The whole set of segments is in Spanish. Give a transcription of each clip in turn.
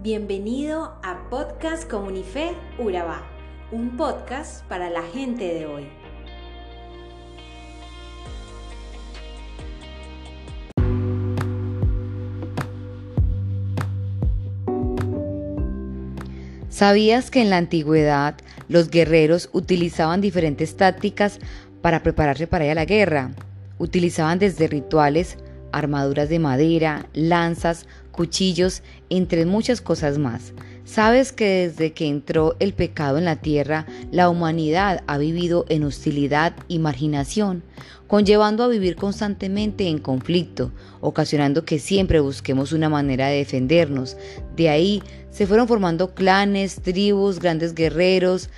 Bienvenido a Podcast Comunife Urabá, un podcast para la gente de hoy. ¿Sabías que en la antigüedad los guerreros utilizaban diferentes tácticas para prepararse para ir a la guerra? Utilizaban desde rituales, armaduras de madera, lanzas, cuchillos, entre muchas cosas más. Sabes que desde que entró el pecado en la tierra, la humanidad ha vivido en hostilidad y marginación, conllevando a vivir constantemente en conflicto, ocasionando que siempre busquemos una manera de defendernos. De ahí se fueron formando clanes, tribus, grandes guerreros,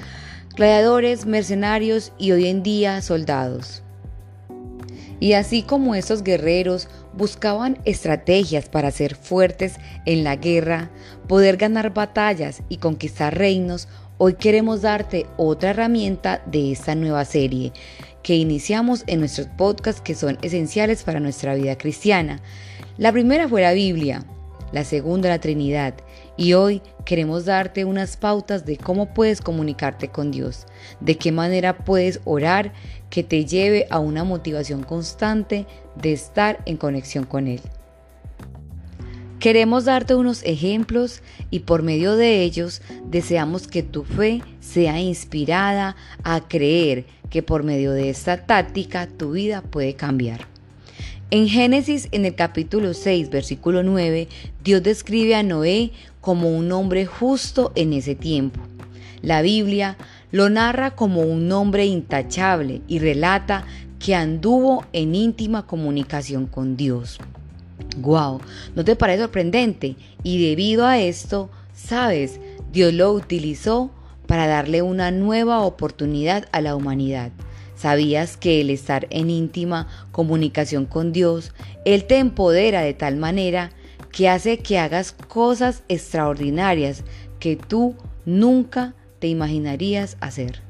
gladiadores, mercenarios y hoy en día soldados. Y así como esos guerreros buscaban estrategias para ser fuertes en la guerra, poder ganar batallas y conquistar reinos, hoy queremos darte otra herramienta de esta nueva serie que iniciamos en nuestros podcasts que son esenciales para nuestra vida cristiana. La primera fue la Biblia, la segunda la Trinidad y hoy queremos darte unas pautas de cómo puedes comunicarte con Dios, de qué manera puedes orar que te lleve a una motivación constante de estar en conexión con Él. Queremos darte unos ejemplos y por medio de ellos deseamos que tu fe sea inspirada a creer que por medio de esta táctica tu vida puede cambiar. En Génesis, en el capítulo 6, versículo 9, Dios describe a Noé como un hombre justo en ese tiempo. La Biblia lo narra como un hombre intachable y relata que anduvo en íntima comunicación con Dios. ¡Guau! ¿No te parece sorprendente? Y debido a esto, sabes, Dios lo utilizó para darle una nueva oportunidad a la humanidad. ¿Sabías que el estar en íntima comunicación con Dios, Él te empodera de tal manera que hace que hagas cosas extraordinarias que tú nunca te imaginarías hacer?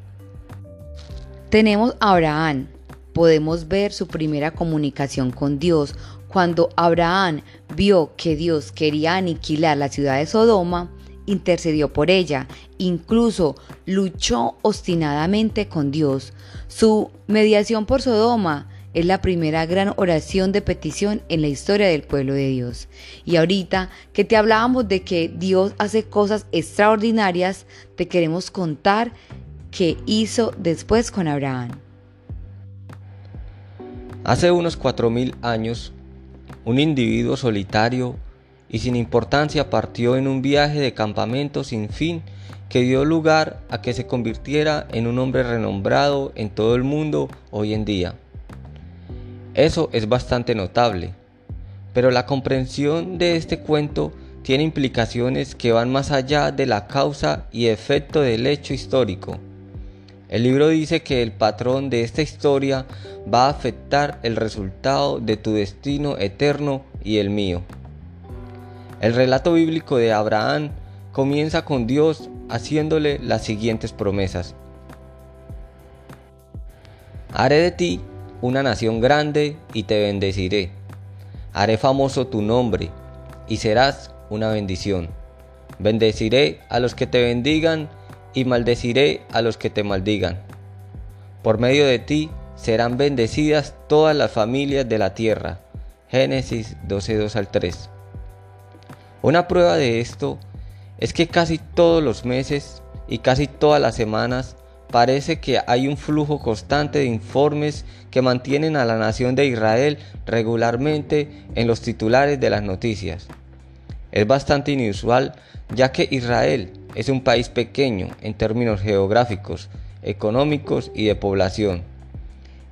Tenemos a Abraham. Podemos ver su primera comunicación con Dios cuando Abraham vio que Dios quería aniquilar la ciudad de Sodoma intercedió por ella, incluso luchó obstinadamente con Dios. Su mediación por Sodoma es la primera gran oración de petición en la historia del pueblo de Dios. Y ahorita que te hablábamos de que Dios hace cosas extraordinarias, te queremos contar qué hizo después con Abraham. Hace unos cuatro mil años, un individuo solitario y sin importancia partió en un viaje de campamento sin fin que dio lugar a que se convirtiera en un hombre renombrado en todo el mundo hoy en día. Eso es bastante notable, pero la comprensión de este cuento tiene implicaciones que van más allá de la causa y efecto del hecho histórico. El libro dice que el patrón de esta historia va a afectar el resultado de tu destino eterno y el mío. El relato bíblico de Abraham comienza con Dios haciéndole las siguientes promesas. Haré de ti una nación grande y te bendeciré. Haré famoso tu nombre y serás una bendición. Bendeciré a los que te bendigan y maldeciré a los que te maldigan. Por medio de ti serán bendecidas todas las familias de la tierra. Génesis 12:2 al 3. Una prueba de esto es que casi todos los meses y casi todas las semanas parece que hay un flujo constante de informes que mantienen a la nación de Israel regularmente en los titulares de las noticias. Es bastante inusual ya que Israel es un país pequeño en términos geográficos, económicos y de población.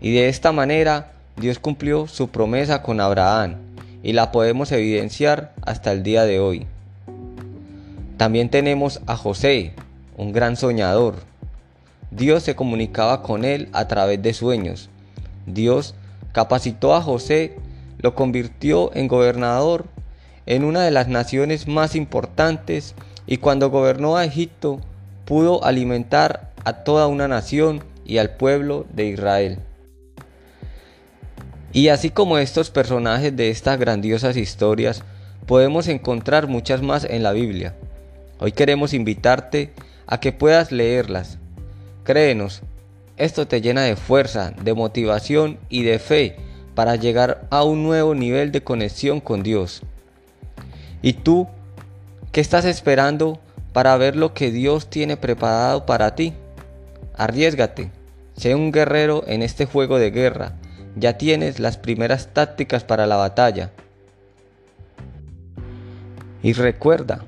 Y de esta manera Dios cumplió su promesa con Abraham y la podemos evidenciar hasta el día de hoy. También tenemos a José, un gran soñador. Dios se comunicaba con él a través de sueños. Dios capacitó a José, lo convirtió en gobernador en una de las naciones más importantes y cuando gobernó a Egipto pudo alimentar a toda una nación y al pueblo de Israel. Y así como estos personajes de estas grandiosas historias, podemos encontrar muchas más en la Biblia. Hoy queremos invitarte a que puedas leerlas. Créenos, esto te llena de fuerza, de motivación y de fe para llegar a un nuevo nivel de conexión con Dios. ¿Y tú qué estás esperando para ver lo que Dios tiene preparado para ti? Arriesgate, sé un guerrero en este juego de guerra. Ya tienes las primeras tácticas para la batalla. Y recuerda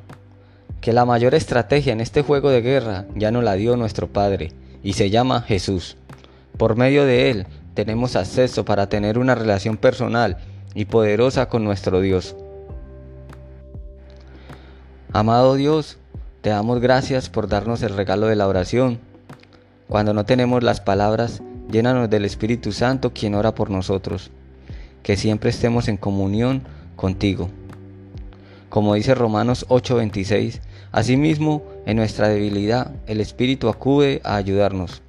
que la mayor estrategia en este juego de guerra ya nos la dio nuestro Padre y se llama Jesús. Por medio de Él tenemos acceso para tener una relación personal y poderosa con nuestro Dios. Amado Dios, te damos gracias por darnos el regalo de la oración. Cuando no tenemos las palabras, llénanos del Espíritu Santo quien ora por nosotros. Que siempre estemos en comunión contigo. Como dice Romanos 8:26, asimismo, en nuestra debilidad, el Espíritu acude a ayudarnos.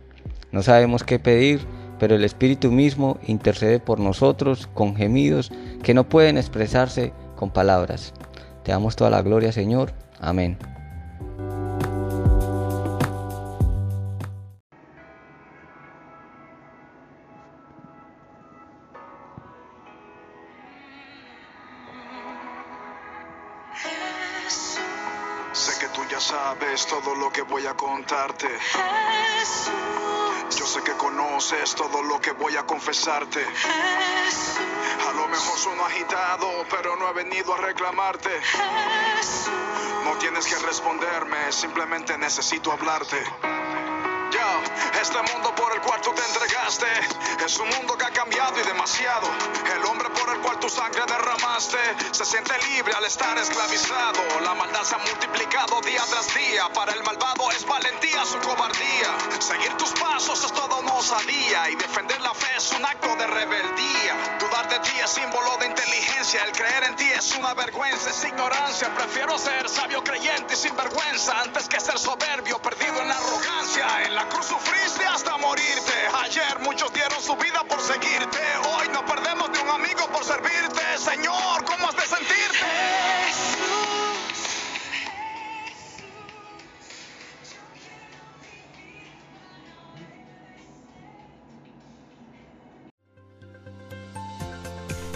No sabemos qué pedir, pero el Espíritu mismo intercede por nosotros con gemidos que no pueden expresarse con palabras. Te damos toda la gloria, Señor. Amén. Que tú ya sabes todo lo que voy a contarte. Yo sé que conoces todo lo que voy a confesarte. A lo mejor sueno agitado, pero no he venido a reclamarte. No tienes que responderme, simplemente necesito hablarte. Este mundo por el cual tú te entregaste es un mundo que ha cambiado y demasiado. El hombre por el cual tu sangre derramaste se siente libre al estar esclavizado. La maldad se ha multiplicado día tras día. Para el malvado es valentía su cobardía. Seguir tus pasos es toda una osadía y defender la fe es un acto de rebeldía. Símbolo de inteligencia. El creer en ti es una vergüenza, es ignorancia. Prefiero ser sabio creyente y sin vergüenza antes que ser soberbio perdido en la arrogancia. En la cruz sufriste hasta morirte. Ayer muchos dieron su vida por seguirte. Hoy no perdemos de un amigo por servirte. Señor, ¿cómo has de sentirte?